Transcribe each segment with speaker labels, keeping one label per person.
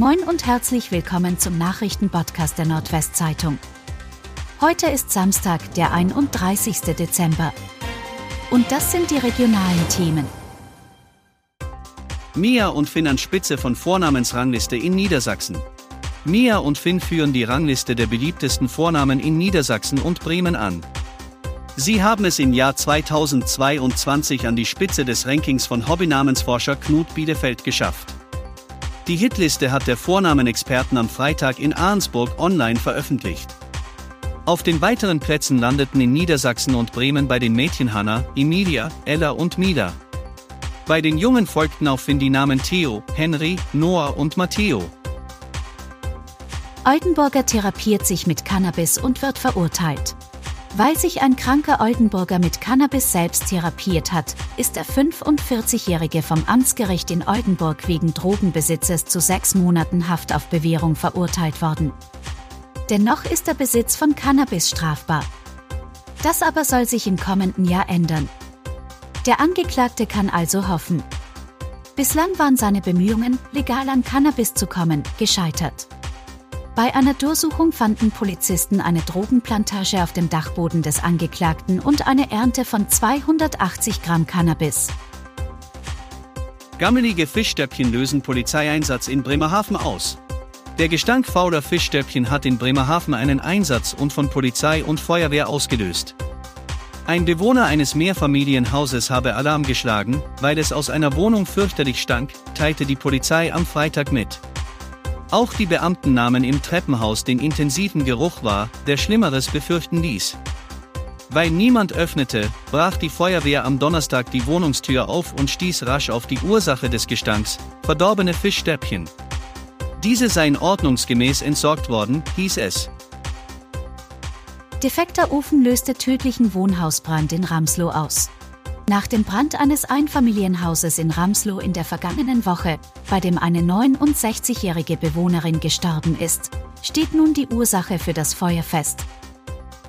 Speaker 1: Moin und herzlich willkommen zum Nachrichtenpodcast der Nordwestzeitung. Heute ist Samstag, der 31. Dezember. Und das sind die regionalen Themen.
Speaker 2: Mia und Finn an Spitze von Vornamensrangliste in Niedersachsen. Mia und Finn führen die Rangliste der beliebtesten Vornamen in Niedersachsen und Bremen an. Sie haben es im Jahr 2022 an die Spitze des Rankings von Hobbynamensforscher Knut Bielefeld geschafft. Die Hitliste hat der Vornamenexperten am Freitag in Arnsburg online veröffentlicht. Auf den weiteren Plätzen landeten in Niedersachsen und Bremen bei den Mädchen Hanna, Emilia, Ella und Mila. Bei den Jungen folgten auf Finn die Namen Theo, Henry, Noah und Matteo.
Speaker 1: Oldenburger therapiert sich mit Cannabis und wird verurteilt. Weil sich ein kranker Oldenburger mit Cannabis selbst therapiert hat, ist der 45-Jährige vom Amtsgericht in Oldenburg wegen Drogenbesitzes zu sechs Monaten Haft auf Bewährung verurteilt worden. Dennoch ist der Besitz von Cannabis strafbar. Das aber soll sich im kommenden Jahr ändern. Der Angeklagte kann also hoffen. Bislang waren seine Bemühungen, legal an Cannabis zu kommen, gescheitert. Bei einer Durchsuchung fanden Polizisten eine Drogenplantage auf dem Dachboden des Angeklagten und eine Ernte von 280 Gramm Cannabis.
Speaker 2: Gammelige Fischstäbchen lösen Polizeieinsatz in Bremerhaven aus. Der Gestank fauler Fischstäbchen hat in Bremerhaven einen Einsatz und von Polizei und Feuerwehr ausgelöst. Ein Bewohner eines Mehrfamilienhauses habe Alarm geschlagen, weil es aus einer Wohnung fürchterlich stank, teilte die Polizei am Freitag mit. Auch die Beamten nahmen im Treppenhaus den intensiven Geruch wahr, der Schlimmeres befürchten ließ. Weil niemand öffnete, brach die Feuerwehr am Donnerstag die Wohnungstür auf und stieß rasch auf die Ursache des Gestanks, verdorbene Fischstäbchen. Diese seien ordnungsgemäß entsorgt worden, hieß es.
Speaker 1: Defekter Ofen löste tödlichen Wohnhausbrand in Ramslow aus. Nach dem Brand eines Einfamilienhauses in Ramslow in der vergangenen Woche, bei dem eine 69-jährige Bewohnerin gestorben ist, steht nun die Ursache für das Feuer fest.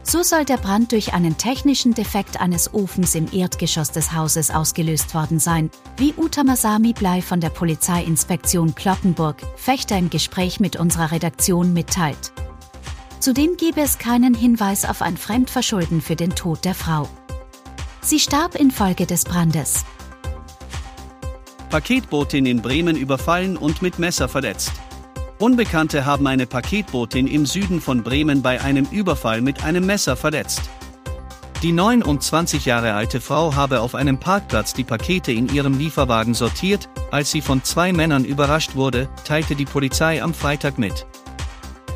Speaker 1: So soll der Brand durch einen technischen Defekt eines Ofens im Erdgeschoss des Hauses ausgelöst worden sein, wie Uta Masami Blei von der Polizeiinspektion Kloppenburg, Fechter im Gespräch mit unserer Redaktion mitteilt. Zudem gebe es keinen Hinweis auf ein Fremdverschulden für den Tod der Frau. Sie starb infolge des Brandes.
Speaker 2: Paketbotin in Bremen überfallen und mit Messer verletzt. Unbekannte haben eine Paketbotin im Süden von Bremen bei einem Überfall mit einem Messer verletzt. Die 29 Jahre alte Frau habe auf einem Parkplatz die Pakete in ihrem Lieferwagen sortiert, als sie von zwei Männern überrascht wurde, teilte die Polizei am Freitag mit.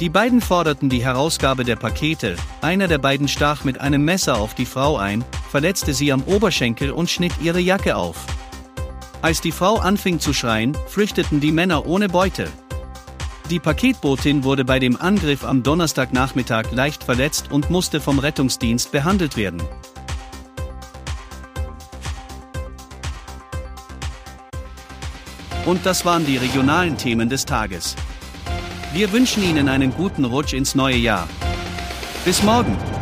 Speaker 2: Die beiden forderten die Herausgabe der Pakete, einer der beiden stach mit einem Messer auf die Frau ein, verletzte sie am Oberschenkel und schnitt ihre Jacke auf. Als die Frau anfing zu schreien, flüchteten die Männer ohne Beute. Die Paketbotin wurde bei dem Angriff am Donnerstagnachmittag leicht verletzt und musste vom Rettungsdienst behandelt werden. Und das waren die regionalen Themen des Tages. Wir wünschen Ihnen einen guten Rutsch ins neue Jahr. Bis morgen!